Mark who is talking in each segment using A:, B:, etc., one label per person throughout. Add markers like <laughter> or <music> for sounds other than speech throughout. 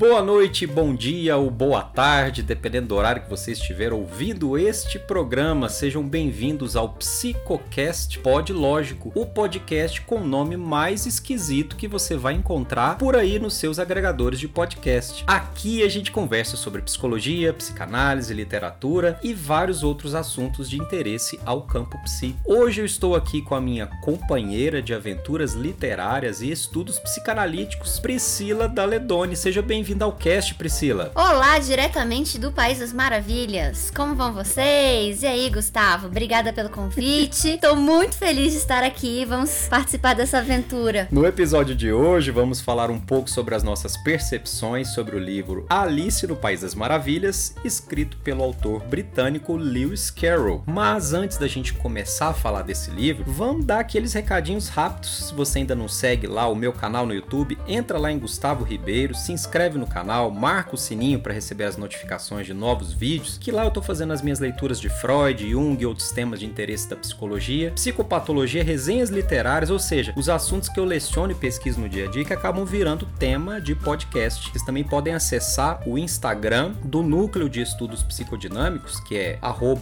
A: Boa noite, bom dia ou boa tarde, dependendo do horário que você estiver ouvindo este programa. Sejam bem-vindos ao Psicocast Pod Lógico, o podcast com o nome mais esquisito que você vai encontrar por aí nos seus agregadores de podcast. Aqui a gente conversa sobre psicologia, psicanálise, literatura e vários outros assuntos de interesse ao campo psi. Hoje eu estou aqui com a minha companheira de aventuras literárias e estudos psicanalíticos, Priscila Daledoni. Seja bem-vinda ao cast, Priscila.
B: Olá, diretamente do País das Maravilhas. Como vão vocês? E aí, Gustavo? Obrigada pelo convite. <laughs> Estou muito feliz de estar aqui. Vamos participar dessa aventura.
A: No episódio de hoje, vamos falar um pouco sobre as nossas percepções sobre o livro Alice no País das Maravilhas, escrito pelo autor britânico Lewis Carroll. Mas antes da gente começar a falar desse livro, vamos dar aqueles recadinhos rápidos. Se você ainda não segue lá o meu canal no YouTube, entra lá em Gustavo Ribeiro, se inscreve no canal, marca o sininho para receber as notificações de novos vídeos, que lá eu tô fazendo as minhas leituras de Freud, Jung e outros temas de interesse da psicologia, psicopatologia, resenhas literárias, ou seja, os assuntos que eu leciono e pesquiso no dia a dia que acabam virando tema de podcast. Vocês também podem acessar o Instagram do Núcleo de Estudos Psicodinâmicos, que é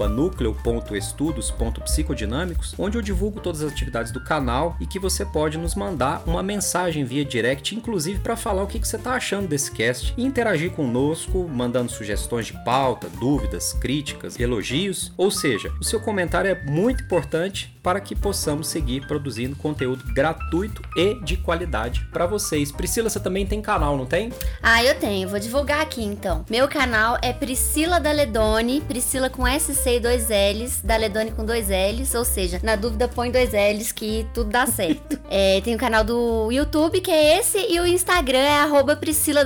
A: núcleo.estudos.psicodinâmicos, onde eu divulgo todas as atividades do canal e que você pode nos mandar uma mensagem via direct, inclusive para falar o que, que você está achando desse cast e interagir conosco, mandando sugestões de pauta, dúvidas, críticas, elogios. Ou seja, o seu comentário é muito importante para que possamos seguir produzindo conteúdo gratuito e de qualidade para vocês. Priscila, você também tem canal, não tem?
B: Ah, eu tenho. Vou divulgar aqui então. Meu canal é Priscila Daledoni, Priscila com SC e dois L's, Daledoni com dois L's, ou seja, na dúvida põe dois L's que tudo dá certo. <laughs> é, tem o canal do YouTube que é esse e o Instagram é arroba Priscila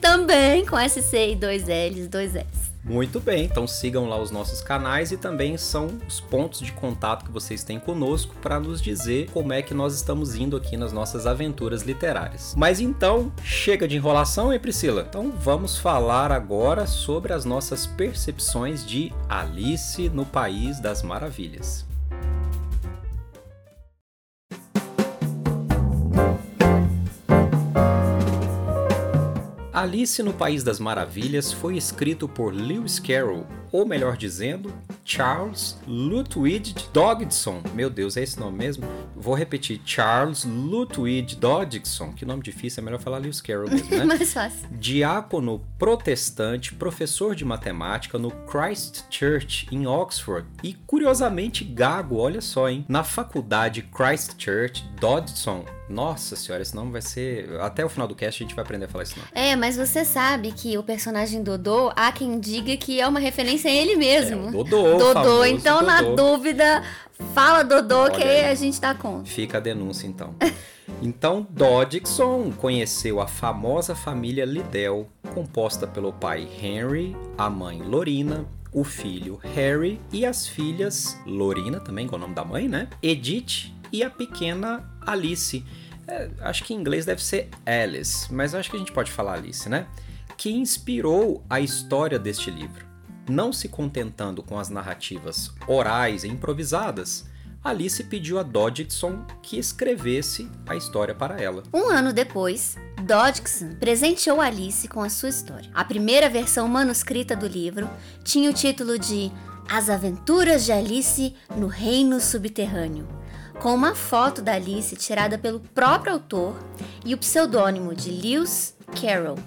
B: Também com SC e dois L's, dois L's.
A: Muito bem, então sigam lá os nossos canais e também são os pontos de contato que vocês têm conosco para nos dizer como é que nós estamos indo aqui nas nossas aventuras literárias. Mas então, chega de enrolação, hein, Priscila? Então vamos falar agora sobre as nossas percepções de Alice no País das Maravilhas. Alice no País das Maravilhas foi escrito por Lewis Carroll, ou melhor dizendo, Charles Lutwidge Dodgson. Meu Deus, é esse nome mesmo? Vou repetir, Charles Lutwidge Dodgson. Que nome difícil, é melhor falar Lewis Carroll mesmo, né? <laughs>
B: Mais fácil.
A: Diácono protestante, professor de matemática no Christ Church em Oxford e curiosamente gago, olha só, hein? Na faculdade Christ Church, Dodgson nossa senhora, esse nome vai ser. Até o final do cast a gente vai aprender a falar esse nome.
B: É, mas você sabe que o personagem Dodô, há quem diga que é uma referência a ele mesmo.
A: É, Dodô.
B: Dodô, então
A: Dodô.
B: na dúvida, fala Dodô
A: Olha
B: que
A: aí.
B: a gente dá conta.
A: Fica a denúncia então. <laughs> Então, Dodgson conheceu a famosa família Liddell, composta pelo pai Henry, a mãe Lorina, o filho Harry e as filhas Lorina, também com o nome da mãe, né? Edith e a pequena Alice. É, acho que em inglês deve ser Alice, mas acho que a gente pode falar Alice, né? Que inspirou a história deste livro. Não se contentando com as narrativas orais e improvisadas, Alice pediu a Dodgson que escrevesse a história para ela.
B: Um ano depois, Dodgson presenteou Alice com a sua história. A primeira versão manuscrita do livro tinha o título de As Aventuras de Alice no Reino Subterrâneo, com uma foto da Alice tirada pelo próprio autor e o pseudônimo de Lewis Carroll.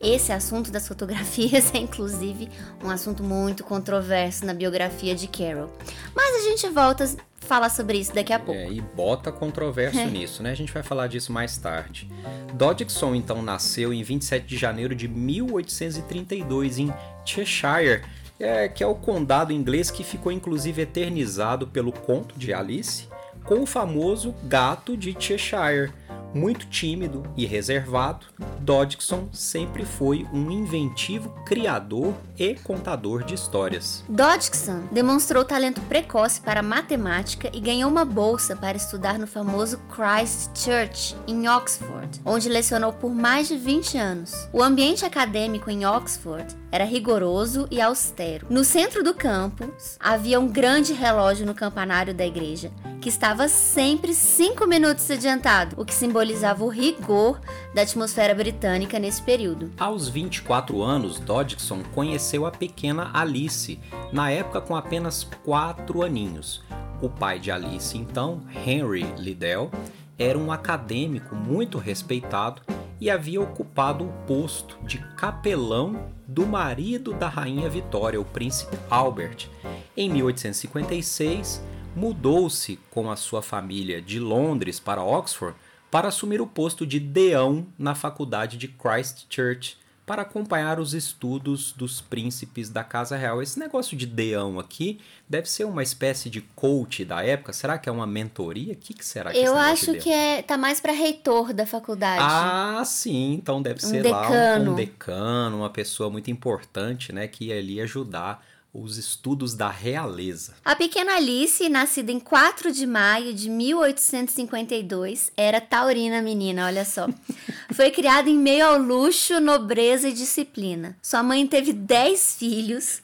B: Esse assunto das fotografias <laughs> é, inclusive, um assunto muito controverso na biografia de Carroll. Mas a gente volta a falar sobre isso daqui a pouco.
A: É, e bota controvérsia <laughs>
B: É.
A: nisso, né? A gente vai falar disso mais tarde. Dodgson, então, nasceu em 27 de janeiro de 1832 em Cheshire, é, que é o condado inglês que ficou inclusive eternizado pelo conto de Alice, com o famoso gato de Cheshire. Muito tímido e reservado, Dodgson sempre foi um inventivo criador e contador de histórias.
B: Dodgson demonstrou talento precoce para matemática e ganhou uma bolsa para estudar no famoso Christ Church, em Oxford, onde lecionou por mais de 20 anos. O ambiente acadêmico em Oxford era rigoroso e austero. No centro do campus havia um grande relógio no campanário da igreja, que estava sempre cinco minutos adiantado, o que simbolizava o rigor da atmosfera britânica nesse período.
A: Aos 24 anos, Dodgson conheceu a pequena Alice, na época com apenas 4 aninhos. O pai de Alice, então, Henry Liddell, era um acadêmico muito respeitado e havia ocupado o posto de capelão do marido da rainha Vitória, o príncipe Albert. Em 1856, mudou-se com a sua família de Londres para Oxford para assumir o posto de deão na faculdade de Christ Church, para acompanhar os estudos dos príncipes da Casa Real. Esse negócio de deão aqui deve ser uma espécie de coach da época. Será que é uma mentoria? O que, que será que
B: Eu acho que é, tá mais para reitor da faculdade.
A: Ah, sim. Então deve
B: um
A: ser
B: decano.
A: lá um, um decano, uma pessoa muito importante, né, que ia ali ajudar os estudos da realeza.
B: A pequena Alice, nascida em 4 de maio de 1852, era taurina menina, olha só. <laughs> Foi criada em meio ao luxo, nobreza e disciplina. Sua mãe teve 10 filhos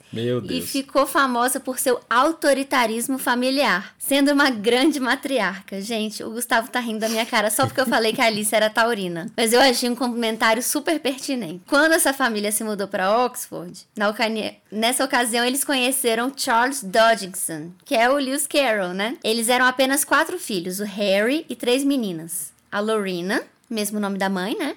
B: e ficou famosa por seu autoritarismo familiar, sendo uma grande matriarca. Gente, o Gustavo tá rindo da minha cara só porque eu falei que a Alice era taurina. Mas eu achei um comentário super pertinente. Quando essa família se mudou para Oxford, na nessa ocasião eles conheceram Charles Dodgson, que é o Lewis Carroll, né? Eles eram apenas quatro filhos, o Harry e três meninas. A Lorena, mesmo nome da mãe, né?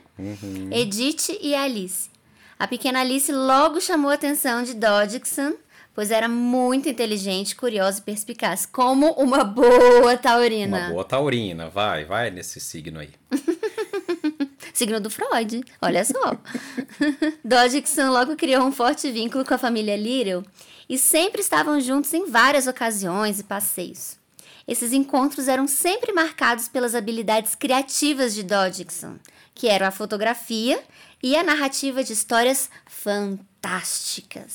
B: Edith e Alice. A pequena Alice logo chamou a atenção de Dodgson, pois era muito inteligente, curiosa e perspicaz, como uma boa taurina.
A: Uma boa taurina, vai, vai nesse signo aí. <laughs>
B: Signo do Freud, olha só. <laughs> Dodgson logo criou um forte vínculo com a família Little e sempre estavam juntos em várias ocasiões e passeios. Esses encontros eram sempre marcados pelas habilidades criativas de Dodgson, que eram a fotografia e a narrativa de histórias fantásticas.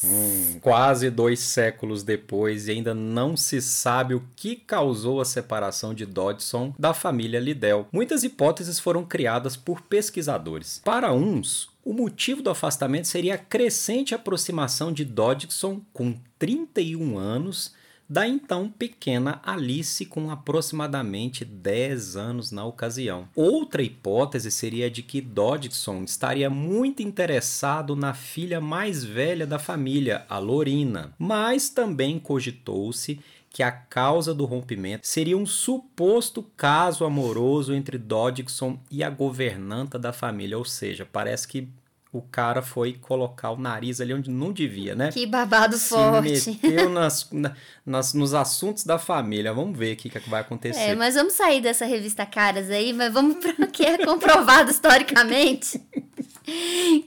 A: Hum, quase dois séculos depois e ainda não se sabe o que causou a separação de Dodgson da família Liddell. Muitas hipóteses foram criadas por pesquisadores. Para uns, o motivo do afastamento seria a crescente aproximação de Dodgson, com 31 anos, da então pequena Alice, com aproximadamente 10 anos na ocasião. Outra hipótese seria de que Dodgson estaria muito interessado na filha mais velha da família, a Lorina, mas também cogitou-se que a causa do rompimento seria um suposto caso amoroso entre Dodgson e a governanta da família, ou seja, parece que o cara foi colocar o nariz ali onde não devia, né?
B: Que babado
A: Se
B: forte.
A: meteu <laughs> nas, na- nas- nos assuntos da família. Vamos ver o que, que vai acontecer.
B: É, mas vamos sair dessa revista Caras aí, mas vamos para o <laughs> que é comprovado historicamente. <laughs>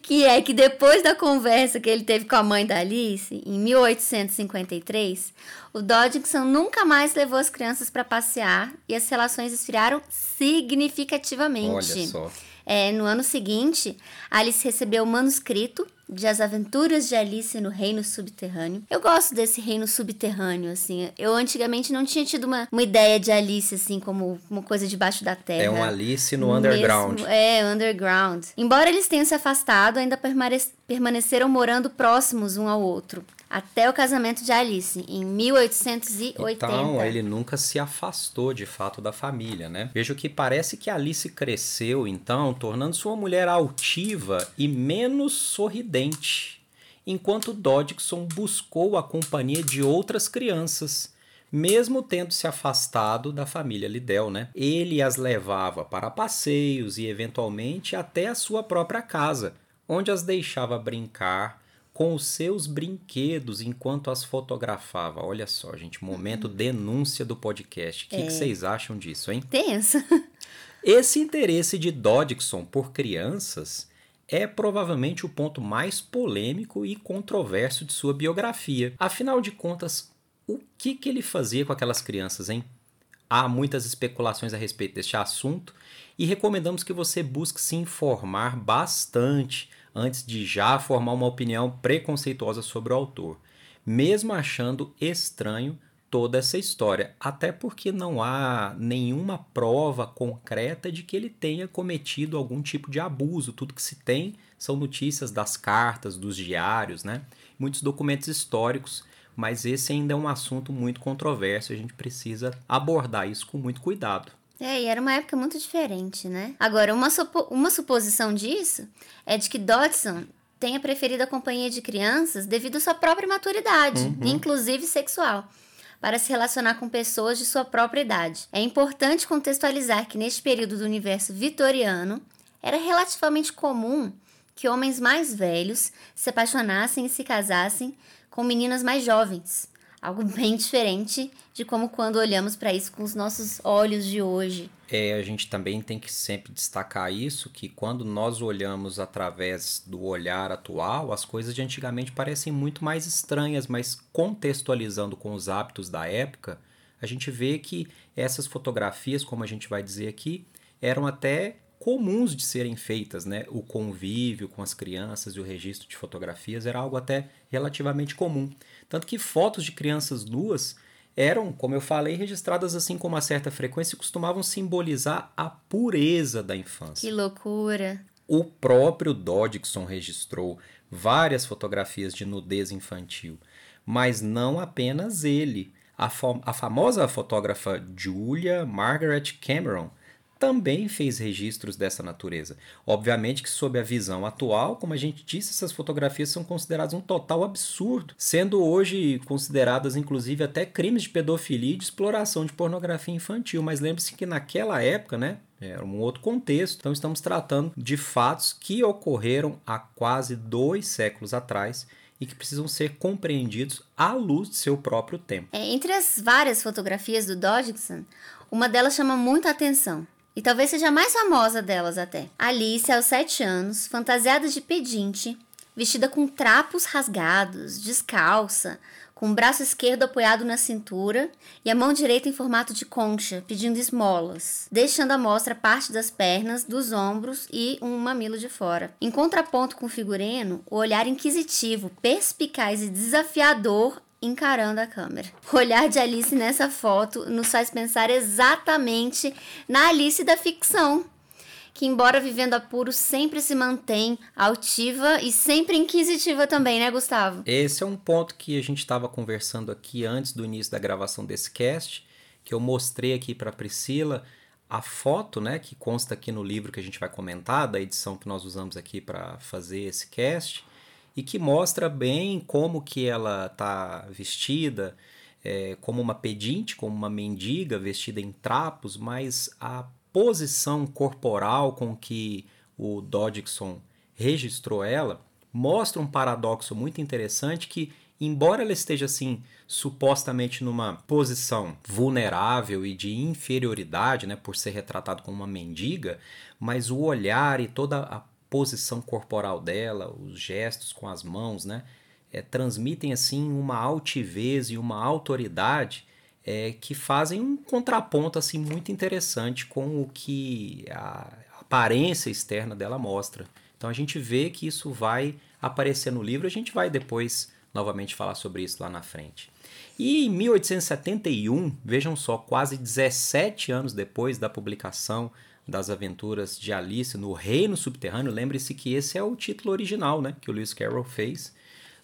B: Que é que depois da conversa que ele teve com a mãe da Alice, em 1853, o Dodgson nunca mais levou as crianças para passear e as relações esfriaram significativamente.
A: Olha só.
B: É, no ano seguinte, Alice recebeu o manuscrito de As Aventuras de Alice no Reino Subterrâneo. Eu gosto desse reino subterrâneo, assim. Eu antigamente não tinha tido uma, uma ideia de Alice, assim, como uma coisa debaixo da terra.
A: É um Alice no underground.
B: Mesmo, é, underground. Embora eles tenham se afastado, ainda permane- permaneceram morando próximos um ao outro. Até o casamento de Alice, em 1880.
A: Então, ele nunca se afastou de fato da família, né? Vejo que parece que Alice cresceu, então, tornando-se uma mulher altiva e menos sorridente, enquanto Dodgson buscou a companhia de outras crianças, mesmo tendo se afastado da família Liddell, né? Ele as levava para passeios e, eventualmente, até a sua própria casa, onde as deixava brincar com os seus brinquedos enquanto as fotografava. Olha só, gente, momento denúncia do podcast. O que, que vocês acham disso, hein?
B: Tenso.
A: Esse interesse de Dodgson por crianças é provavelmente o ponto mais polêmico e controverso de sua biografia. Afinal de contas, o que, que ele fazia com aquelas crianças, hein? Há muitas especulações a respeito deste assunto e recomendamos que você busque se informar bastante antes de já formar uma opinião preconceituosa sobre o autor, mesmo achando estranho toda essa história, até porque não há nenhuma prova concreta de que ele tenha cometido algum tipo de abuso. Tudo que se tem são notícias das cartas, dos diários, né? Muitos documentos históricos mas esse ainda é um assunto muito controverso, a gente precisa abordar isso com muito cuidado.
B: É, e era uma época muito diferente, né? Agora, uma, supo uma suposição disso é de que Dodson tenha preferido a companhia de crianças devido à sua própria maturidade, uhum. inclusive sexual, para se relacionar com pessoas de sua própria idade. É importante contextualizar que neste período do universo vitoriano era relativamente comum que homens mais velhos se apaixonassem e se casassem com meninas mais jovens. Algo <laughs> bem diferente de como quando olhamos para isso com os nossos olhos de hoje.
A: É, a gente também tem que sempre destacar isso, que quando nós olhamos através do olhar atual, as coisas de antigamente parecem muito mais estranhas, mas contextualizando com os hábitos da época, a gente vê que essas fotografias, como a gente vai dizer aqui, eram até comuns de serem feitas, né? O convívio com as crianças e o registro de fotografias era algo até relativamente comum. Tanto que fotos de crianças nuas eram, como eu falei, registradas assim com uma certa frequência e costumavam simbolizar a pureza da infância.
B: Que loucura!
A: O próprio Dodgson registrou várias fotografias de nudez infantil, mas não apenas ele. A, a famosa fotógrafa Julia Margaret Cameron também fez registros dessa natureza. Obviamente que sob a visão atual, como a gente disse, essas fotografias são consideradas um total absurdo, sendo hoje consideradas inclusive até crimes de pedofilia e de exploração de pornografia infantil, mas lembre-se que naquela época, né, era um outro contexto. Então estamos tratando de fatos que ocorreram há quase dois séculos atrás e que precisam ser compreendidos à luz de seu próprio tempo.
B: É, entre as várias fotografias do Dodgson, uma delas chama muita atenção. E talvez seja a mais famosa delas até. Alice, aos 7 anos, fantasiada de pedinte, vestida com trapos rasgados, descalça, com o braço esquerdo apoiado na cintura e a mão direita em formato de concha, pedindo esmolas, deixando à mostra parte das pernas, dos ombros e um mamilo de fora. Em contraponto com o figurino, o olhar inquisitivo, perspicaz e desafiador encarando a câmera. O <laughs> olhar de Alice nessa foto nos faz pensar exatamente na Alice da ficção, que, embora vivendo apuros, sempre se mantém altiva e sempre inquisitiva também, né, Gustavo?
A: Esse é um ponto que a gente estava conversando aqui antes do início da gravação desse cast, que eu mostrei aqui para Priscila a foto, né, que consta aqui no livro que a gente vai comentar, da edição que nós usamos aqui para fazer esse cast e que mostra bem como que ela está vestida, é, como uma pedinte, como uma mendiga vestida em trapos, mas a posição corporal com que o Dodgson registrou ela mostra um paradoxo muito interessante que embora ela esteja assim supostamente numa posição vulnerável e de inferioridade, né, por ser retratado como uma mendiga, mas o olhar e toda a posição corporal dela, os gestos com as mãos, né? É, transmitem assim uma altivez e uma autoridade é, que fazem um contraponto assim muito interessante com o que a aparência externa dela mostra. Então a gente vê que isso vai aparecer no livro, a gente vai depois novamente falar sobre isso lá na frente. E em 1871, vejam só, quase 17 anos depois da publicação das aventuras de Alice no Reino Subterrâneo, lembre-se que esse é o título original né, que o Lewis Carroll fez.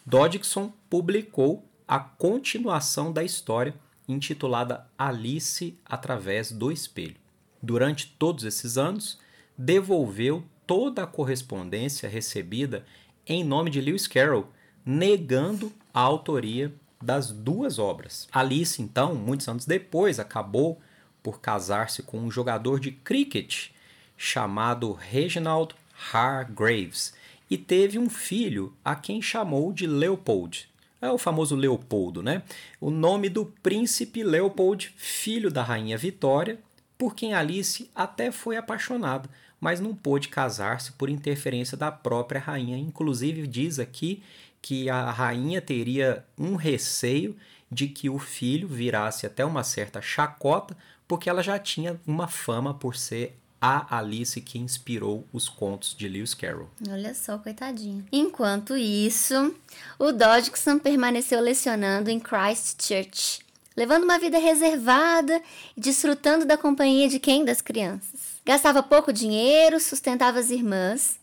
A: Dodgson publicou a continuação da história, intitulada Alice através do Espelho. Durante todos esses anos, devolveu toda a correspondência recebida em nome de Lewis Carroll, negando a autoria das duas obras. Alice, então, muitos anos depois, acabou por casar-se com um jogador de cricket chamado Reginald Hargraves e teve um filho a quem chamou de Leopold. É o famoso Leopoldo, né? O nome do príncipe Leopold, filho da rainha Vitória, por quem Alice até foi apaixonada, mas não pôde casar-se por interferência da própria rainha. Inclusive diz aqui que a rainha teria um receio de que o filho virasse até uma certa chacota porque ela já tinha uma fama por ser a Alice que inspirou os contos de Lewis Carroll.
B: Olha só, coitadinha. Enquanto isso, o Dodgson permaneceu lecionando em Christchurch, levando uma vida reservada e desfrutando da companhia de quem? Das crianças. Gastava pouco dinheiro, sustentava as irmãs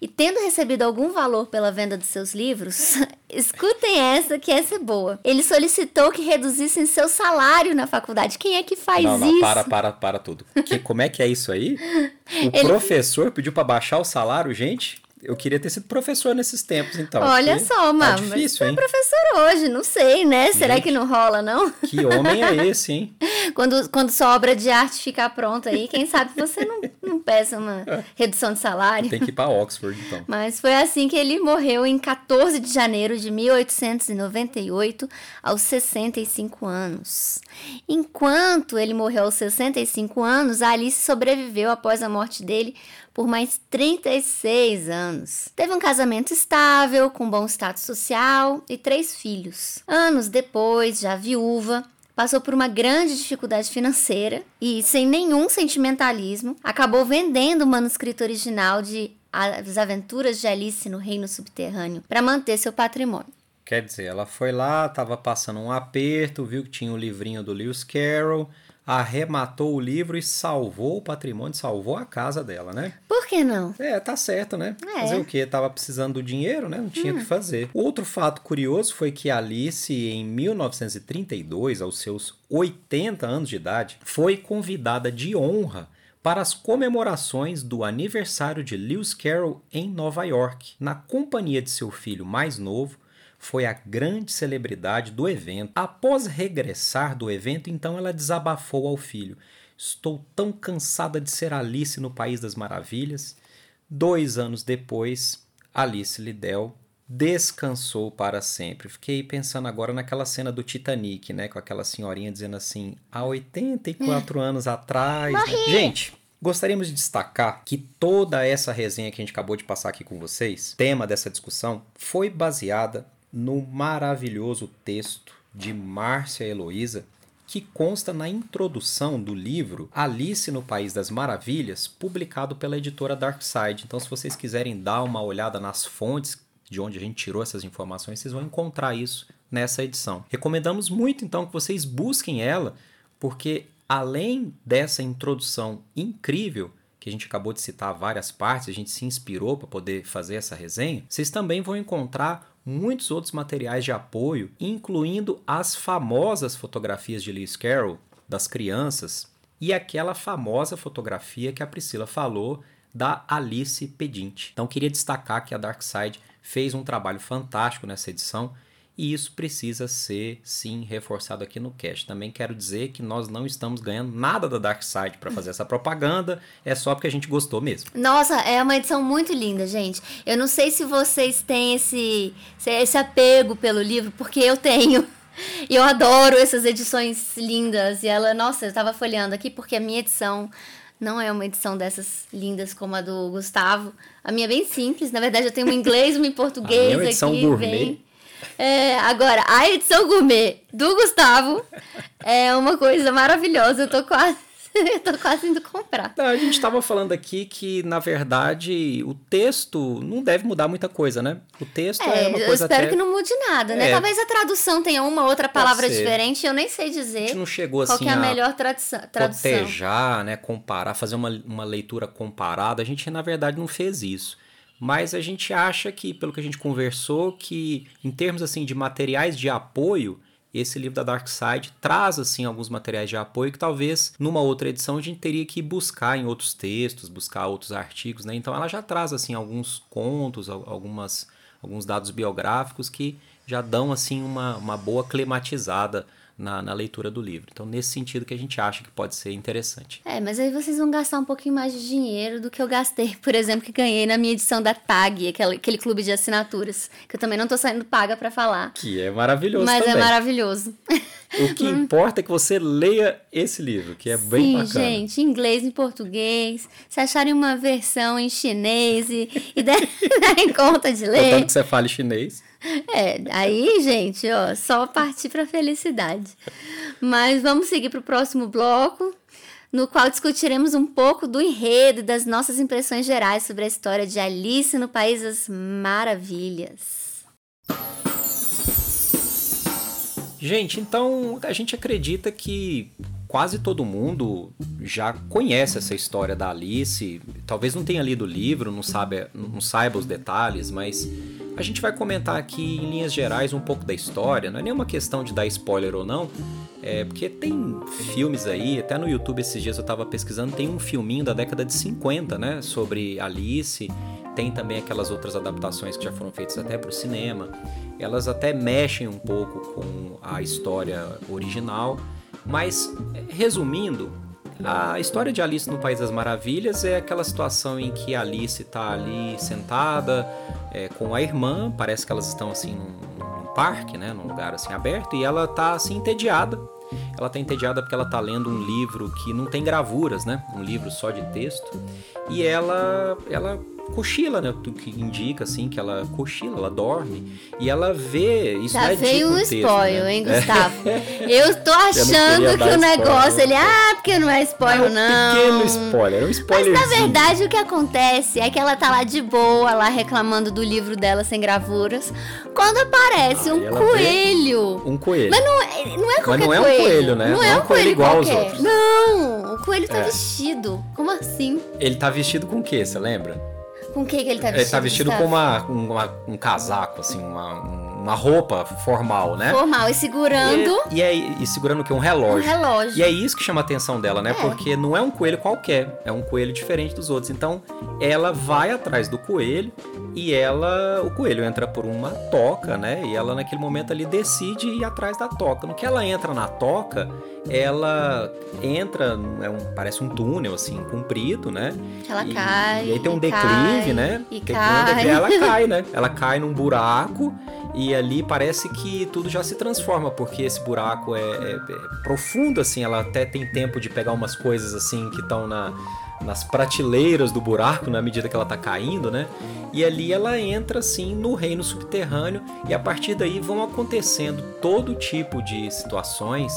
B: E tendo recebido algum valor pela venda dos seus livros, <laughs> escutem essa que essa é boa. Ele solicitou que reduzissem seu salário na faculdade. Quem é que faz
A: não, não,
B: isso?
A: Para, para, para tudo. Que, como é que é isso aí? <laughs> O Ele... professor pediu para baixar o salário, gente? Eu queria ter sido professor nesses tempos, então.
B: Olha só, mano. Tá difícil, hein? professor hoje, não sei, né? Gente, Será que não rola, não?
A: Que homem é esse, hein? <laughs>
B: quando, quando sua obra de arte ficar pronta aí, quem sabe você não, não peça uma redução de salário.
A: Tem que ir para Oxford, então. <laughs>
B: Mas foi assim que ele morreu em 14 de janeiro de 1898, aos 65 anos. Enquanto ele morreu aos 65 anos, a Alice sobreviveu após a morte dele por mais 36 anos. Teve um casamento estável, com bom status social e três filhos. Anos depois, já viúva, passou por uma grande dificuldade financeira e, sem nenhum sentimentalismo, acabou vendendo o manuscrito original de As Aventuras de Alice no Reino Subterrâneo para manter seu patrimônio.
A: Quer dizer, ela foi lá, estava passando um aperto, viu que tinha o livrinho do Lewis Carroll, arrematou o livro e salvou o patrimônio, salvou a casa dela, né?
B: Por que não?
A: É, tá certo, né? É. Fazer o quê? Tava precisando do dinheiro, né? Não tinha o hum. que fazer. Outro fato curioso foi que Alice, em 1932, aos seus 80 anos de idade, foi convidada de honra para as comemorações do aniversário de Lewis Carroll em Nova York, na companhia de seu filho mais novo, foi a grande celebridade do evento. Após regressar do evento, então ela desabafou ao filho: Estou tão cansada de ser Alice no País das Maravilhas. Dois anos depois, Alice Liddell descansou para sempre. Fiquei pensando agora naquela cena do Titanic, né? Com aquela senhorinha dizendo assim, há 84 anos atrás.
B: Morri.
A: Gente, Gostaríamos de destacar que toda essa resenha que a gente acabou de passar aqui com vocês, tema dessa discussão, foi baseada no maravilhoso texto de Márcia Heloísa, que consta na introdução do livro Alice no País das Maravilhas, publicado pela editora Darkside. Então, se vocês quiserem dar uma olhada nas fontes de onde a gente tirou essas informações, vocês vão encontrar isso nessa edição. Recomendamos muito então que vocês busquem ela, porque além dessa introdução incrível, que a gente acabou de citar várias partes, a gente se inspirou para poder fazer essa resenha, vocês também vão encontrar muitos outros materiais de apoio, incluindo as famosas fotografias de Lewis Carroll das crianças e aquela famosa fotografia que a Priscila falou da Alice Pedinte. Então queria destacar que a Dark Side fez um trabalho fantástico nessa edição e isso precisa ser sim reforçado aqui no cast. Também quero dizer que nós não estamos ganhando nada da Dark Side para fazer essa propaganda, é só porque a gente gostou mesmo.
B: Nossa, é uma edição muito linda, gente. Eu não sei se vocês têm esse esse apego pelo livro, porque eu tenho. <laughs> E eu adoro essas edições lindas. E ela, nossa, eu estava folheando aqui porque a minha edição não é uma edição dessas lindas como a do Gustavo. A minha é bem simples. Na verdade, eu tenho um inglês, uma em português a minha edição aqui. Gourmet. Bem... É, agora, a edição gourmet do Gustavo é uma coisa maravilhosa. Eu tô quase. <laughs> eu tô quase indo comprar.
A: Não, a gente estava falando aqui que, na verdade, o texto não deve mudar muita coisa, né? O texto é, é uma coisa. Eu
B: espero
A: até...
B: que não mude nada, né? É. Talvez a tradução tenha uma outra palavra diferente, eu nem sei dizer. A
A: gente não chegou
B: qual
A: assim.
B: Qual é a, a melhor tradução.
A: Cotejar, né? Comparar, fazer uma, uma leitura comparada. A gente, na verdade, não fez isso mas a gente acha que, pelo que a gente conversou, que em termos assim de materiais de apoio, esse livro da Dark Side traz assim alguns materiais de apoio que talvez numa outra edição a gente teria que buscar em outros textos, buscar outros artigos, né? Então ela já traz assim alguns contos, algumas alguns dados biográficos que já dão assim uma, uma boa climatizada na, na, leitura do livro. Então, nesse sentido que a gente acha que pode ser interessante.
B: É, mas aí vocês vão gastar um pouquinho mais de dinheiro do que eu gastei, <laughs> por exemplo, que ganhei na minha edição da TAG, aquele, aquele clube de assinaturas, que eu também não tô saindo paga para falar.
A: Que é maravilhoso
B: Mas
A: é também.
B: é maravilhoso. <laughs>
A: O que importa é que você leia esse livro, que é Sim, bem bacana.
B: gente, em inglês e português. Se acharem uma versão em chinês e, e <laughs> derem conta de ler.
A: Contanto que você fale chinês.
B: É, aí, gente, ó, só partir para felicidade. Mas vamos seguir para o próximo bloco, no qual discutiremos um pouco do enredo e das nossas impressões gerais sobre a história de Alice no País das Maravilhas.
A: Gente, então a gente acredita que quase todo mundo já conhece essa história da Alice, talvez não tenha lido o livro, não, sabe, não saiba os detalhes, mas a gente vai comentar aqui em linhas gerais um pouco da história, não é nenhuma questão de dar spoiler ou não, é porque tem filmes aí, até no YouTube esses dias eu estava pesquisando, tem um filminho da década de 50, né, sobre Alice, tem também aquelas outras adaptações que já foram feitas até para o cinema. Elas até mexem um pouco com a história original, mas resumindo, a história de Alice no País das Maravilhas é aquela situação em que Alice está ali sentada é, com a irmã, parece que elas estão assim num, num, parque, né, num lugar assim aberto, e ela está assim entediada. Ela está entediada porque ela está lendo um livro que não tem gravuras, né, um livro só de texto, e ela ela cochila, né? O que indica, assim, que ela cochila, ela dorme. E ela vê. Isso
B: Já
A: é
B: veio
A: tipo
B: um
A: texto,
B: spoiler,
A: né?
B: hein, Gustavo? <laughs> Eu tô achando que o negócio, ele, ah, porque não é spoiler, não.
A: É um pequeno spoiler, é um spoiler.
B: Mas na verdade o que acontece é que ela tá lá de boa, lá reclamando do livro dela sem gravuras, quando aparece
A: Aí
B: um coelho.
A: Um coelho.
B: Mas não é, não é qualquer
A: Mas não é um
B: coelho.
A: coelho, né?
B: Não, é um coelho,
A: igual aos
B: qualquer.
A: outros.
B: Não, o coelho tá
A: É.
B: vestido. Como assim?
A: Ele tá vestido com o quê? Você lembra?
B: Com o que que ele tá
A: Ele
B: vestido?
A: tá vestido
B: Gustavo?
A: com uma, um- uma- um casaco, assim, uma, uma roupa formal, né?
B: Formal, e segurando
A: E, e, aí- e segurando o quê? Um
B: um
A: relógio.
B: relógio.
A: E é isso que chama a atenção dela, né?
B: É.
A: Porque não é um coelho qualquer, é um coelho diferente dos outros. Então, ela vai atrás do coelho e ela, o coelho entra por uma toca, né? E ela naquele momento ali decide ir atrás da toca. No que ela entra na toca, ela entra, é um, parece um túnel assim, comprido, né?
B: Ela
A: E-
B: cai.
A: E aí tem um declive,
B: cai,
A: né?
B: E
A: Tem
B: cai.
A: um declive, ela cai, né? Ela cai num buraco e ali parece que tudo já se transforma, porque esse buraco é, é- é profundo, assim. Ela até tem tempo de pegar umas coisas assim que estão na, nas prateleiras do buraco na medida que ela tá caindo, né? E ali ela entra assim no reino subterrâneo e a partir daí vão acontecendo todo tipo de situações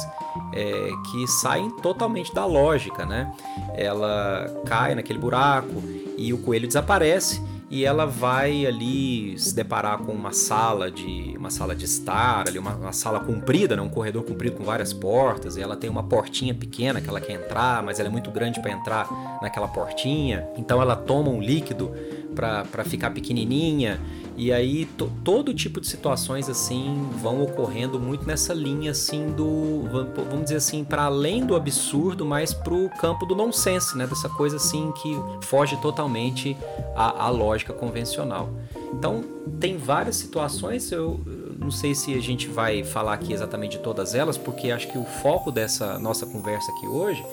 A: é, que saem totalmente da lógica, né? Ela cai naquele buraco e o coelho desaparece e ela vai ali se deparar com uma sala de uma sala de estar, ali uma, uma sala comprida, né? um corredor comprido com várias portas, e ela tem uma portinha pequena que ela quer entrar, mas ela é muito grande para entrar naquela portinha. Então ela toma um líquido para ficar pequenininha e aí to- todo tipo de situações assim vão ocorrendo muito nessa linha assim do vam- vamos dizer assim para além do absurdo, mas pro campo do nonsense, né? Dessa coisa assim que foge totalmente à, à lógica convencional. Então tem várias situações. Eu não sei se a gente vai falar aqui exatamente de todas elas, porque acho que o foco dessa nossa conversa aqui hoje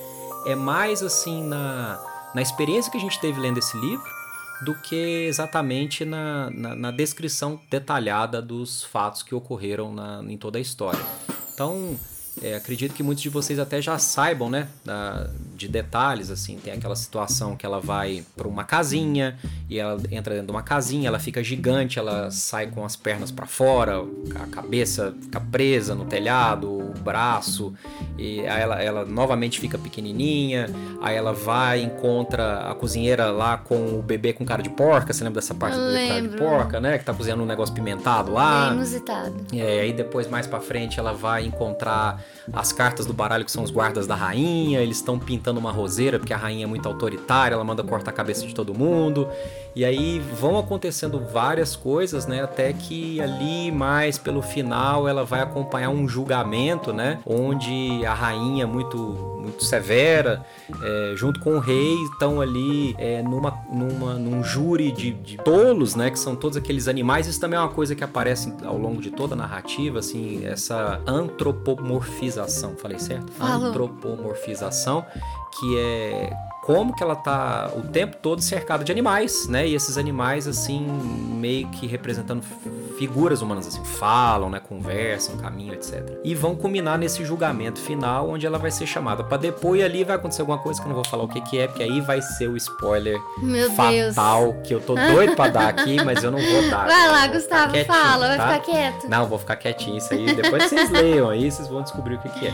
A: é mais assim na, na experiência que a gente teve lendo esse livro do que exatamente na, na, na descrição detalhada dos fatos que ocorreram na, em toda a história. Então, é, acredito que muitos de vocês até já saibam, né, da- de detalhes, assim, tem aquela situação que ela vai para uma casinha e ela entra dentro de uma casinha, ela fica gigante, ela sai com as pernas para fora, a cabeça fica presa no telhado, o braço, e aí ela, ela novamente fica pequenininha, aí ela vai e encontra a cozinheira lá com o bebê com cara de porca, você lembra dessa parte
B: Eu
A: do bebê cara de porca, né, que tá cozinhando um negócio pimentado lá.
B: Bem inusitado.
A: É, aí depois, mais pra frente, ela vai encontrar as cartas do baralho que são os guardas da rainha. Eles estão pintando uma roseira porque a rainha é muito autoritária, ela manda cortar a cabeça de todo mundo. E aí vão acontecendo várias coisas, né? Até que ali, mais pelo final, ela vai acompanhar um julgamento, né? Onde a rainha, muito, muito severa, é, junto com o rei, estão ali é, numa, numa, num júri de, de tolos, né? Que são todos aqueles animais. Isso também é uma coisa que aparece ao longo de toda a narrativa, assim, essa antropomorfização. Falei certo?
B: Falou.
A: Antropomorfização, que é como que ela tá o tempo todo cercada de animais, né? E esses animais, assim, meio que representando figuras humanas, assim, falam, né? Conversam, caminham, etc. E vão culminar nesse julgamento final, onde ela vai ser chamada para depor e ali vai acontecer alguma coisa que eu não vou falar o que que é, porque aí vai ser o spoiler
B: Meu Deus.
A: fatal que eu tô doido pra dar aqui, mas eu não vou dar.
B: Vai lá, Gustavo, fala, vai
A: tá?
B: ficar quieto.
A: Não, vou ficar quietinho isso aí. Depois vocês <laughs> leiam aí, vocês vão descobrir o que, que é.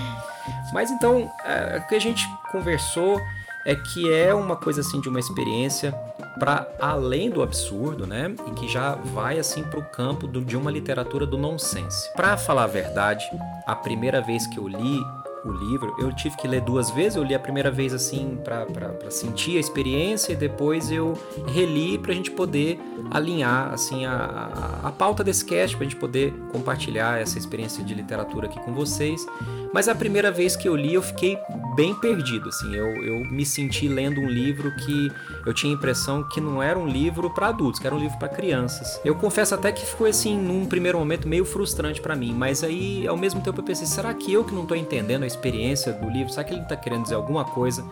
A: Mas então, é, o que a gente conversou é que é uma coisa assim de uma experiência para além do absurdo, né? E que já vai assim pro campo do- de uma literatura do nonsense. Para falar a verdade, a primeira vez que eu li o livro, eu tive que ler duas vezes. Eu li a primeira vez assim para sentir a experiência e depois eu reli para a gente poder alinhar assim a, a, a pauta desse cast, para a gente poder compartilhar essa experiência de literatura aqui com vocês. Mas a primeira vez que eu li, eu fiquei bem perdido, assim. Eu, eu me senti lendo um livro que eu tinha a impressão que não era um livro para adultos, que era um livro para crianças. Eu confesso até que ficou assim, num primeiro momento, meio frustrante para mim. Mas aí, ao mesmo tempo, eu pensei: será que eu que não tô entendendo a experiência do livro? Será que ele tá querendo dizer alguma coisa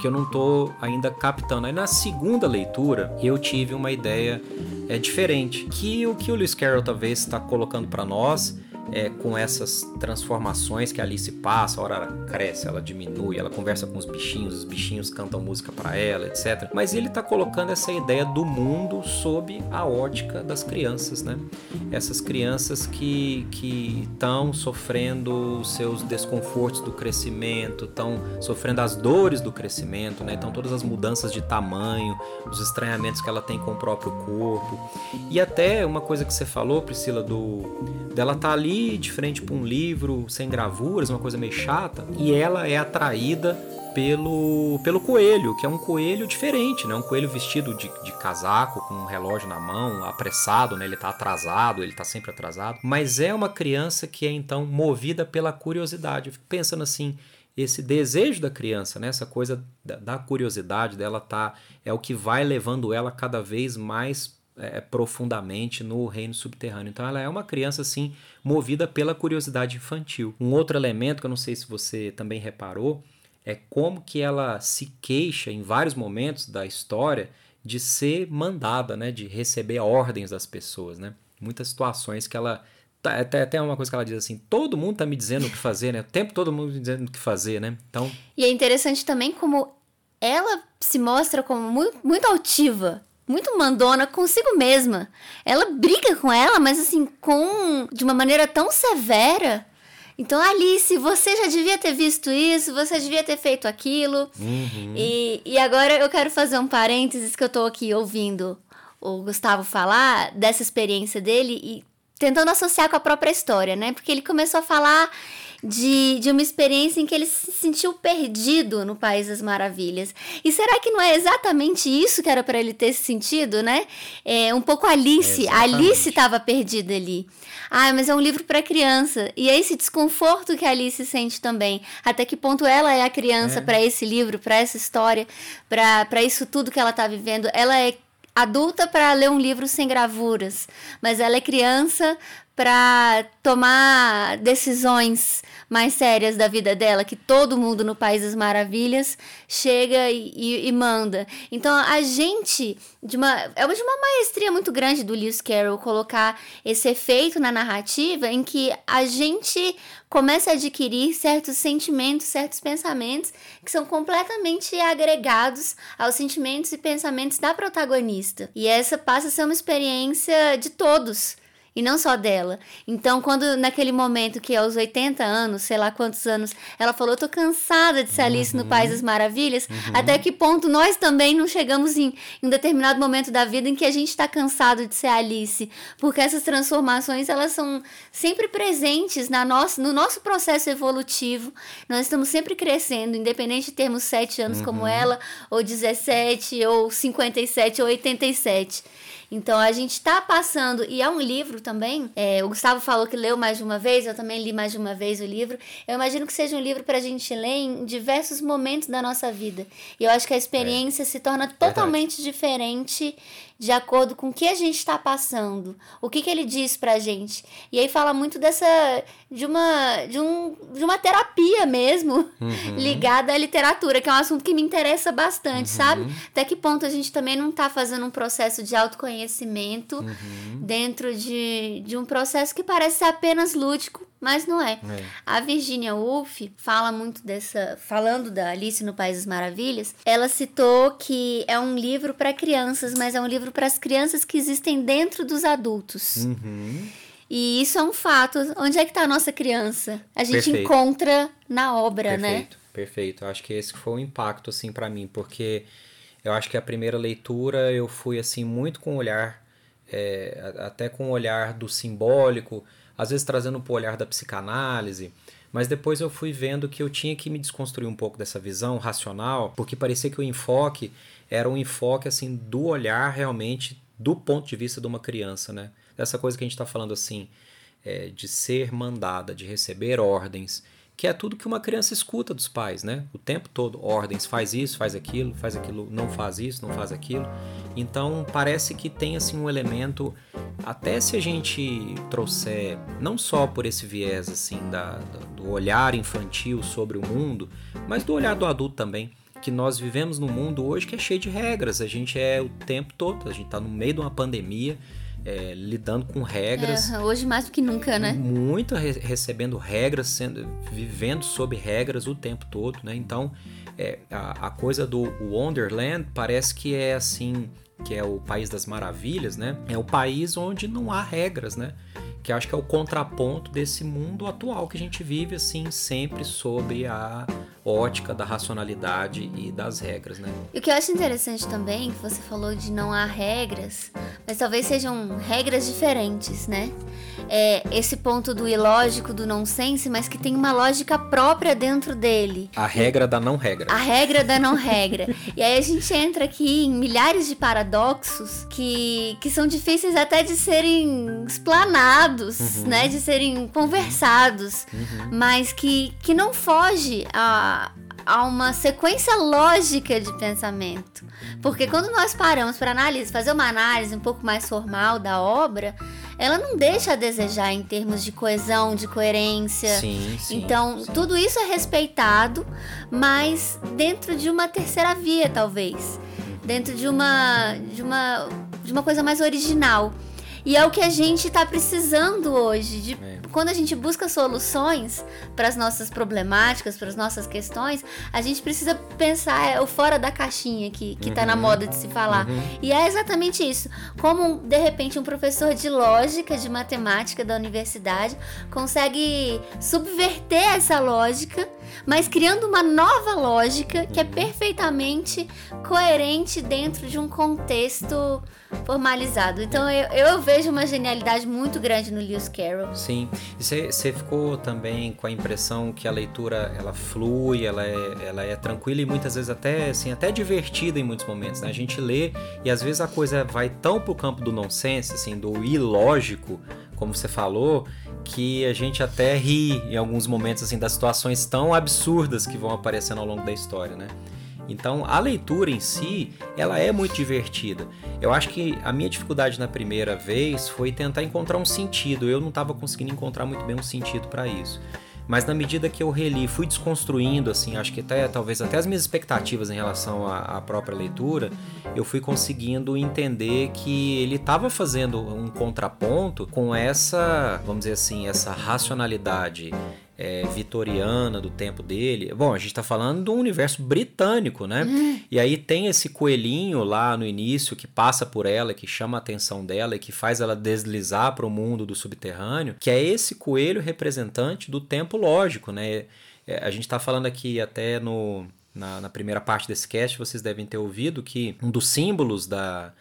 A: que eu não tô ainda captando? Aí na segunda leitura, eu tive uma ideia é, diferente. Que o que o Lewis Carroll talvez está colocando para nós é, com essas transformações que a Alice passa, a hora ela cresce, ela diminui, ela conversa com os bichinhos, os bichinhos cantam música para ela, etc. Mas ele está colocando essa ideia do mundo sob a ótica das crianças, né? Essas crianças que estão sofrendo seus desconfortos do crescimento, estão sofrendo as dores do crescimento, né? Então todas as mudanças de tamanho, os estranhamentos que ela tem com o próprio corpo. E até uma coisa que você falou, Priscila, do dela tá ali de frente para um livro sem gravuras, uma coisa meio chata, e ela é atraída pelo, pelo coelho, que é um coelho diferente, né? Um coelho vestido de, de casaco, com um relógio na mão, apressado, né? Ele tá atrasado, ele tá sempre atrasado. Mas é uma criança que é então movida pela curiosidade. Eu fico pensando assim, esse desejo da criança, né? Essa coisa da, da curiosidade dela tá é o que vai levando ela cada vez mais é, profundamente no reino subterrâneo. Então ela é uma criança assim movida pela curiosidade infantil. Um outro elemento que eu não sei se você também reparou é como que ela se queixa em vários momentos da história de ser mandada, né, de receber ordens das pessoas, né? Muitas situações que ela tá, até, até uma coisa que ela diz assim, todo mundo tá me dizendo o que fazer, né? O tempo todo mundo me dizendo o que fazer, né? Então.
B: E é interessante também como ela se mostra como muito, muito altiva muito mandona consigo mesma. Ela briga com ela, mas assim, com de uma maneira tão severa. Então, Alice, você já devia ter visto isso, você devia ter feito aquilo. Uhum. E, e agora eu quero fazer um parênteses que eu tô aqui ouvindo o Gustavo falar dessa experiência dele e tentando associar com a própria história, né? Porque ele começou a falar de, de uma experiência em que ele se sentiu perdido no País das Maravilhas. E será que não é exatamente isso que era para ele ter sentido, né? É, um pouco Alice. a Alice estava perdida ali. Ah, mas é um livro para criança. E é esse desconforto que a Alice sente também. Até que ponto ela é a criança é. para esse livro, para essa história, para isso tudo que ela está vivendo. Ela é adulta para ler um livro sem gravuras, mas ela é criança para tomar decisões mais sérias da vida dela, que todo mundo no País das Maravilhas chega e, e, e manda. Então a gente, de uma, é de uma maestria muito grande do Lewis Carroll colocar esse efeito na narrativa em que a gente começa a adquirir certos sentimentos, certos pensamentos que são completamente agregados aos sentimentos e pensamentos da protagonista. E essa passa a ser uma experiência de todos e não só dela. Então, quando naquele momento que aos 80 anos, sei lá quantos anos, ela falou: "Eu tô cansada de ser Alice uhum. no País das Maravilhas", uhum. até que ponto nós também não chegamos em, em um determinado momento da vida em que a gente está cansado de ser Alice, porque essas transformações elas são sempre presentes na nossa, no nosso processo evolutivo. Nós estamos sempre crescendo, independente de termos 7 anos uhum. como ela, ou 17, ou 57, ou 87. Então a gente está passando, e é um livro também. É, o Gustavo falou que leu mais de uma vez, eu também li mais de uma vez o livro. Eu imagino que seja um livro para a gente ler em diversos momentos da nossa vida. E eu acho que a experiência é. se torna totalmente Verdade. diferente de acordo com o que a gente está passando, o que, que ele diz pra gente. E aí fala muito dessa. de uma. de, um, de uma terapia mesmo, uhum. <laughs> ligada à literatura, que é um assunto que me interessa bastante, uhum. sabe? Até que ponto a gente também não está fazendo um processo de autoconhecimento uhum. dentro de, de um processo que parece ser apenas lúdico mas não é. é. A Virginia Woolf fala muito dessa, falando da Alice no País das Maravilhas, ela citou que é um livro para crianças, mas é um livro para as crianças que existem dentro dos adultos. Uhum. E isso é um fato. Onde é que está a nossa criança? A gente Perfeito. encontra na obra,
A: Perfeito.
B: né?
A: Perfeito. Perfeito. Acho que esse foi o um impacto assim para mim, porque eu acho que a primeira leitura eu fui assim muito com o olhar é, até com o olhar do simbólico, às vezes trazendo para o olhar da psicanálise, Mas depois eu fui vendo que eu tinha que me desconstruir um pouco dessa visão racional, porque parecia que o enfoque era um enfoque assim do olhar realmente do ponto de vista de uma criança, né? Essa coisa que a gente está falando assim, é, de ser mandada, de receber ordens, que é tudo que uma criança escuta dos pais, né? O tempo todo, ordens, faz isso, faz aquilo, faz aquilo, não faz isso, não faz aquilo. Então parece que tem assim um elemento, até se a gente trouxer não só por esse viés assim da, do olhar infantil sobre o mundo, mas do olhar do adulto também que nós vivemos num mundo hoje que é cheio de regras. A gente é o tempo todo, a gente está no meio de uma pandemia, é, lidando com regras.
B: É, hoje mais do que nunca, né?
A: Muito re recebendo regras, sendo, vivendo sob regras o tempo todo, né? Então, é, a, a, coisa do Wonderland parece que é assim, que é o país das maravilhas, né? É o país onde não há regras, né? Que acho que é o contraponto desse mundo atual que a gente vive, assim, sempre sobre a ótica da racionalidade e das regras, né?
B: E o que eu acho interessante também, que você falou de não há regras, mas talvez sejam regras diferentes, né? É esse ponto do ilógico, do nonsense, mas que tem uma lógica própria dentro dele.
A: A regra da não regra.
B: A regra da não regra. e aí a gente entra aqui em milhares de paradoxos que, que são difíceis até de serem explanados, uhum. né? De serem conversados, uhum. mas que, que não foge a a, uma sequência lógica de pensamento. Porque quando nós paramos para analisar, fazer uma análise um pouco mais formal da obra, ela não deixa a desejar em termos de coesão, de coerência.
A: Sim, sim,
B: então,
A: sim.
B: tudo isso é respeitado, mas dentro de uma terceira via, talvez. Dentro de uma, de uma, de uma coisa mais original. E é o que a gente está precisando hoje. De, é. Quando a gente busca soluções para as nossas problemáticas, para as nossas questões, a gente precisa pensar é, o fora da caixinha que, que uhum. Tá na uhum. moda de se falar. Uhum. E é exatamente isso. Como, de repente, um professor de lógica, de matemática da universidade consegue subverter essa lógica, mas criando uma nova lógica que é perfeitamente coerente dentro de um contexto formalizado. Então eu, eu vejo uma genialidade muito grande no Lewis Carroll.
A: Sim. Você ficou também com a impressão que a leitura ela flui, ela é, ela é tranquila e muitas vezes até assim, até divertida em muitos momentos. Né? A gente lê e às vezes a coisa vai tão pro campo do nonsense, assim, do ilógico, como você falou, que a gente até ri em alguns momentos assim das situações tão absurdas que vão aparecendo ao longo da história, né? Então, a leitura em si, ela é muito divertida. Eu acho que a minha dificuldade na primeira vez foi tentar encontrar um sentido. Eu não estava conseguindo encontrar muito bem um sentido para isso. Mas na medida que eu reli, fui desconstruindo, assim, acho que até talvez até as minhas expectativas em relação à, à própria leitura, eu fui conseguindo entender que ele estava fazendo um contraponto com essa, vamos dizer assim, essa racionalidade é, vitoriana do tempo dele. Bom, a gente está falando do universo britânico, né? E aí tem esse coelhinho lá no início que passa por ela, que chama a atenção dela e que faz ela deslizar para o mundo do subterrâneo, que é esse coelho representante do tempo lógico, né? É, a gente está falando aqui até no, na, na primeira parte desse cast, vocês devem ter ouvido que um dos símbolos da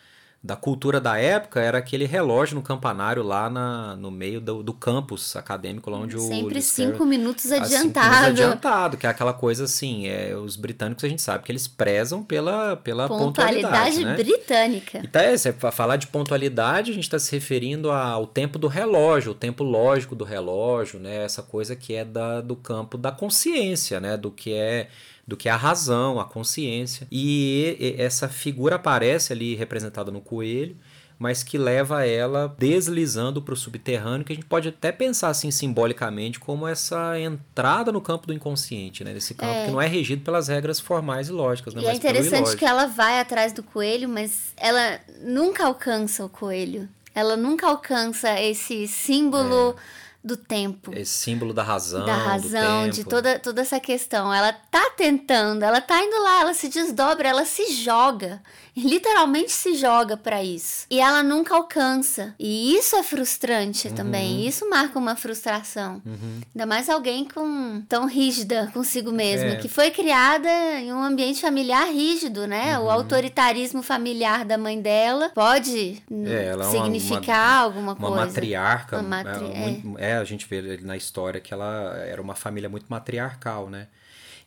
A: da cultura da época era aquele relógio no campanário lá na, no meio do, do campus acadêmico, lá onde
B: Sempre o.
A: Sempre
B: cinco minutos adiantado.
A: Cinco minutos adiantado, que é aquela coisa assim, é, os britânicos a gente sabe que eles prezam pela, pela pontualidade. Pontualidade né?
B: britânica.
A: Então, é, se falar de pontualidade, a gente está se referindo ao tempo do relógio, o tempo lógico do relógio, né? Essa coisa que é da, do campo da consciência, né? Do que é do que a razão, a consciência. E essa figura aparece ali representada no coelho, mas que leva ela deslizando para o subterrâneo, que a gente pode até pensar assim simbolicamente como essa entrada no campo do inconsciente, né? Nesse campo é. que não é regido pelas regras formais e lógicas, né?
B: E é interessante que ela vai atrás do coelho, mas ela nunca alcança o coelho. Ela nunca alcança esse símbolo. É do tempo.
A: Esse símbolo da razão.
B: Da razão, de toda, toda essa questão. Ela tá tentando, ela tá indo lá, ela se desdobra, ela se joga literalmente se joga para isso. E ela nunca alcança. E isso é frustrante uhum. também. Isso marca uma frustração. Uhum. Ainda mais alguém com tão rígida consigo mesma, é. que foi criada em um ambiente familiar rígido, né? Uhum. O autoritarismo familiar da mãe dela pode é, significar
A: uma,
B: alguma
A: uma
B: coisa.
A: Matriarca, uma matriarca. É, né? A gente vê na história que ela era uma família muito matriarcal, né?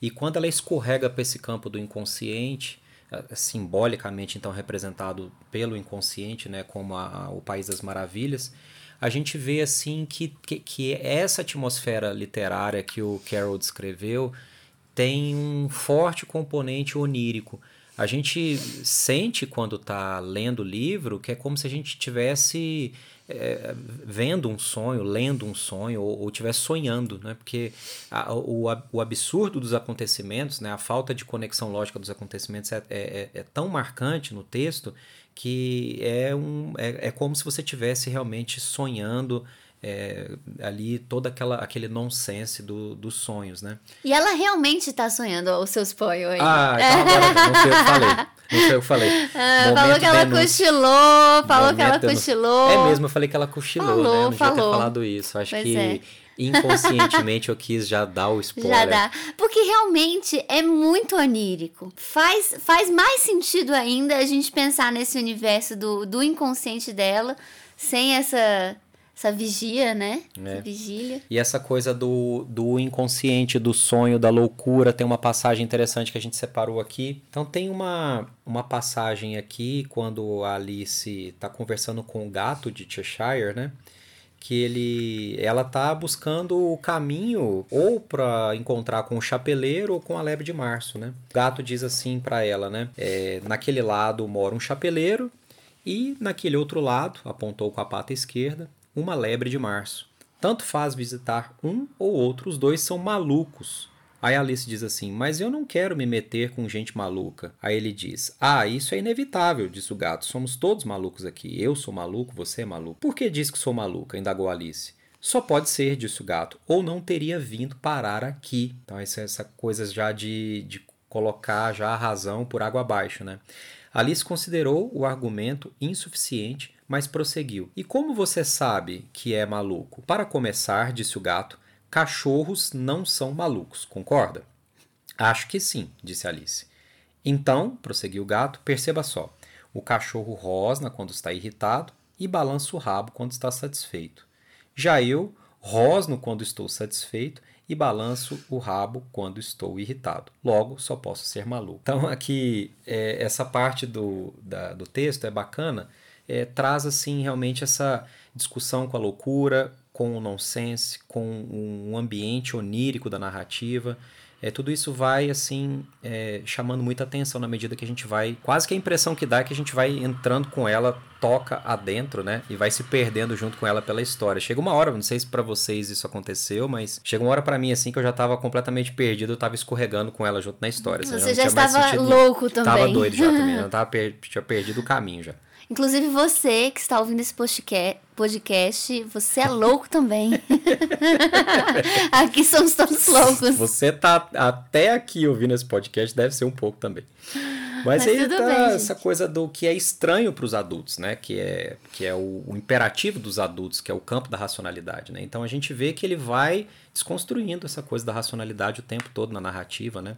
A: E quando ela escorrega para esse campo do inconsciente, simbolicamente então representado pelo inconsciente, né, como a, o País das Maravilhas, a gente vê assim que, que, que, essa atmosfera literária que o Carroll descreveu tem um forte componente onírico. A gente sente quando está lendo o livro que é como se a gente tivesse é, vendo um sonho, lendo um sonho, ou, ou estiver sonhando, né? Porque a, o, o absurdo dos acontecimentos, né? a falta de conexão lógica dos acontecimentos é, é, é, é tão marcante no texto que é, um, é, é como se você estivesse realmente sonhando é, ali todo aquela, aquele nonsense do, dos sonhos, né?
B: E ela realmente está sonhando o seu spoiler aí.
A: Ah, então agora não sei o que falei. Não o que falei. <laughs>
B: Ah, falou que ela cochilou, falou Momento que ela cochilou.
A: É mesmo, eu falei que ela cochilou, falou, né? Eu não falou. devia ter falado isso. Acho pois que é. inconscientemente eu quis já dar o <laughs> spoiler. Já dá.
B: Porque realmente é muito onírico. Faz, faz mais sentido ainda a gente pensar nesse universo do, do inconsciente dela, sem essa essa vigia, né? É. Essa vigília.
A: E essa coisa do, do inconsciente, do sonho, da loucura, tem uma passagem interessante que a gente separou aqui. Então tem uma, uma passagem aqui quando a Alice está conversando com o gato de Cheshire, né? que ele ela tá buscando o caminho ou para encontrar com o chapeleiro ou com a lebre de março, né? O gato diz assim para ela, né? É, naquele lado mora um chapeleiro e naquele outro lado, apontou com a pata esquerda, uma lebre de março. Tanto faz visitar um ou outro, os dois são malucos. Aí Alice diz assim: Mas eu não quero me meter com gente maluca. Aí ele diz: Ah, isso é inevitável, diz o gato. Somos todos malucos aqui. Eu sou maluco, você é maluco. Por que diz que sou maluca? indagou Alice. Só pode ser, disse o gato, ou não teria vindo parar aqui. Então, essa, essa coisa já de, de colocar já a razão por água abaixo, né? Alice considerou o argumento insuficiente mas prosseguiu. E como você sabe que é maluco? Para começar, disse o gato, cachorros não são malucos, concorda? Acho que sim, disse Alice. Então, prosseguiu o gato, perceba só: o cachorro rosna quando está irritado e balança o rabo quando está satisfeito. Já eu rosno quando estou satisfeito e balanço o rabo quando estou irritado. Logo, só posso ser maluco. Então, aqui, é, essa parte do, da, do texto é bacana é, traz assim realmente essa discussão com a loucura, com o nonsense, com um ambiente onírico da narrativa. É, tudo isso vai assim é, chamando muita atenção na medida que a gente vai. Quase que a impressão que dá é que a gente vai entrando com ela, toca adentro, né? E vai se perdendo junto com ela pela história. Chega uma hora, não sei se para vocês isso aconteceu, mas chega uma hora para mim assim que eu já tava completamente perdido, eu tava escorregando com ela junto na história.
B: Você já, já estava louco também.
A: Tava doido já também, <laughs> eu tava per tinha perdido o caminho já.
B: Inclusive você que está ouvindo esse podcast, você é louco também. <laughs> aqui somos todos loucos.
A: Você tá até aqui ouvindo esse podcast, deve ser um pouco também. Mas, Mas aí tá bem, essa coisa do que é estranho para os adultos, né? Que é, que é o, o, imperativo dos adultos, que é o campo da racionalidade, né? Então a gente vê que ele vai desconstruindo essa coisa da racionalidade o tempo todo na narrativa, né?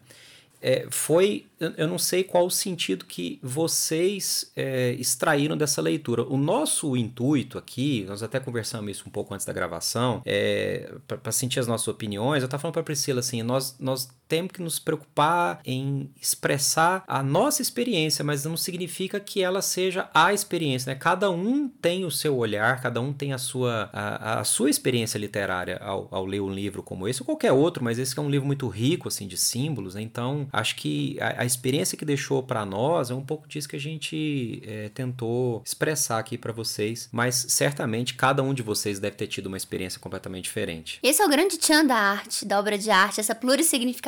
A: É, foi. Eu não sei qual o sentido que vocês é, extraíram dessa leitura. O nosso intuito aqui, nós até conversamos isso um pouco antes da gravação, é, para sentir as nossas opiniões. Eu estava falando para Priscila assim: nós, nós temos que nos preocupar em expressar a nossa experiência, mas não significa que ela seja a experiência. Né? Cada um tem o seu olhar, cada um tem a sua, a, a sua experiência literária ao, ao ler um livro como esse, ou qualquer outro, mas esse é um livro muito rico assim de símbolos, né? então acho que a, a experiência que deixou para nós é um pouco disso que a gente é, tentou expressar aqui para vocês, mas certamente cada um de vocês deve ter tido uma experiência completamente diferente.
B: Esse é o grande tchan da arte, da obra de arte, essa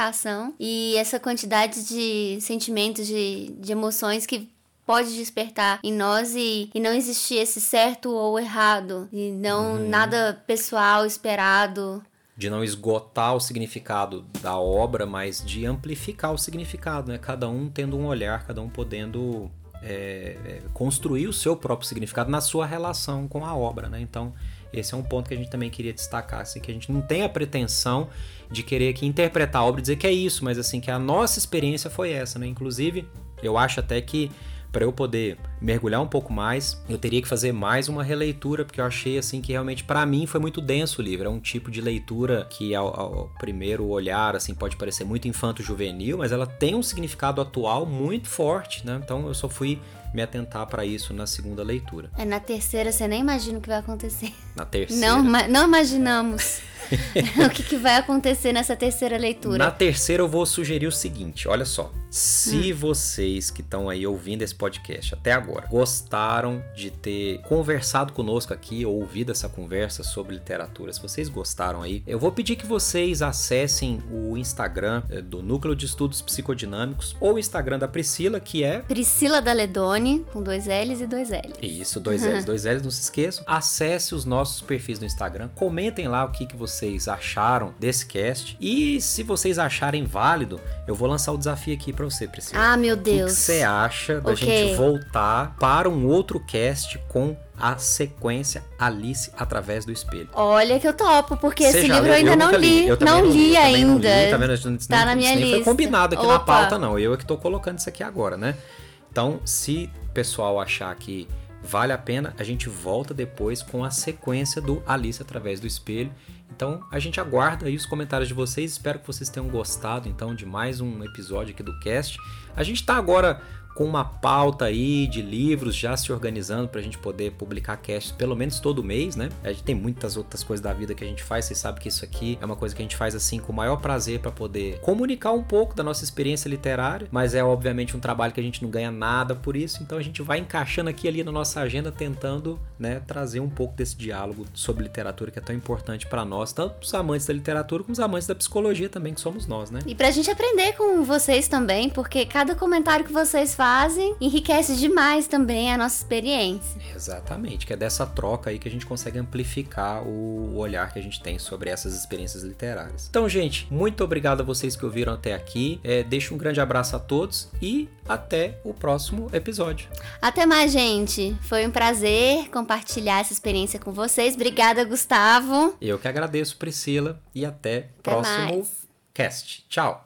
B: plurisignificação e essa quantidade de sentimentos, de, de emoções que pode despertar em nós e, e não existir esse certo ou errado, e não uhum. nada pessoal esperado.
A: De não esgotar o significado da obra, mas de amplificar o significado, né? Cada um tendo um olhar, cada um podendo é, é, construir o seu próprio significado na sua relação com a obra, né? Então, esse é um ponto que a gente também queria destacar, assim, que a gente não tem a pretensão de querer aqui interpretar a obra e dizer que é isso, mas assim, que a nossa experiência foi essa, né? Inclusive, eu acho até que para eu poder mergulhar um pouco mais, eu teria que fazer mais uma releitura, porque eu achei assim que realmente para mim foi muito denso o livro. É um tipo de leitura que ao, ao primeiro olhar assim pode parecer muito infanto-juvenil, mas ela tem um significado atual muito forte, né? Então eu só fui me atentar para isso na segunda leitura.
B: É na terceira você nem imagina o que vai acontecer.
A: Na <laughs> terceira.
B: Não, não imaginamos. <laughs> o que, que, vai acontecer nessa terceira leitura?
A: Na terceira eu vou sugerir o seguinte, olha só. Se hum. vocês que estão aí ouvindo esse podcast até agora gostaram de ter conversado conosco aqui ou ouvido essa conversa sobre literatura, se vocês gostaram aí, eu vou pedir que vocês acessem o Instagram eh, do Núcleo de Estudos Psicodinâmicos ou o Instagram da Priscila, que é
B: Priscila Com dois L's e dois L's.
A: Isso, dois L's, dois L's, não se esqueçam. Acesse os nossos perfis no Instagram, comentem lá o que, que vocês acharam desse cast e se vocês acharem válido, eu vou lançar o desafio aqui para você, Priscila.
B: Ah, meu Deus.
A: O que você acha da gente voltar para um outro cast com a sequência Alice através do espelho.
B: Olha que eu topo, porque Cê esse livro eu ainda eu não li. li. não, li, li ainda. Não li, tá, vendo?
A: tá na minha lista. Não foi combinado aqui Opa. na pauta, não. Eu é que tô colocando isso aqui agora, né? Então, se o pessoal achar que vale a pena, a gente volta depois com a sequência do Alice através do espelho. Então a gente aguarda aí os comentários de vocês. Espero que vocês tenham gostado então de mais um episódio aqui do cast. A gente está agora com uma pauta aí de livros já se organizando para a gente poder publicar casts pelo menos todo mês, né? A gente tem muitas outras coisas da vida que a gente faz, vocês sabem que isso aqui é uma coisa que a gente faz assim com o maior prazer para poder comunicar um pouco da nossa experiência literária, mas é obviamente um trabalho que a gente não ganha nada por isso, então a gente vai encaixando aqui ali na nossa agenda tentando, né, trazer um pouco desse diálogo sobre literatura que é tão importante para nós, tanto os amantes da literatura como os amantes da psicologia também que somos nós, né?
B: E pra gente aprender com vocês também, porque cada comentário que vocês fazem fazem enriquece demais também a nossa experiência.
A: Exatamente, que é dessa troca aí que a gente consegue amplificar o olhar que a gente tem sobre essas experiências literárias. Então, gente, muito obrigado a vocês que ouviram até aqui. É, deixo um grande abraço a todos e até o próximo episódio.
B: Até mais, gente. Foi um prazer compartilhar essa experiência com vocês. Obrigada, Gustavo.
A: Eu que agradeço, Priscila, e até, até próximo mais. cast. Tchau.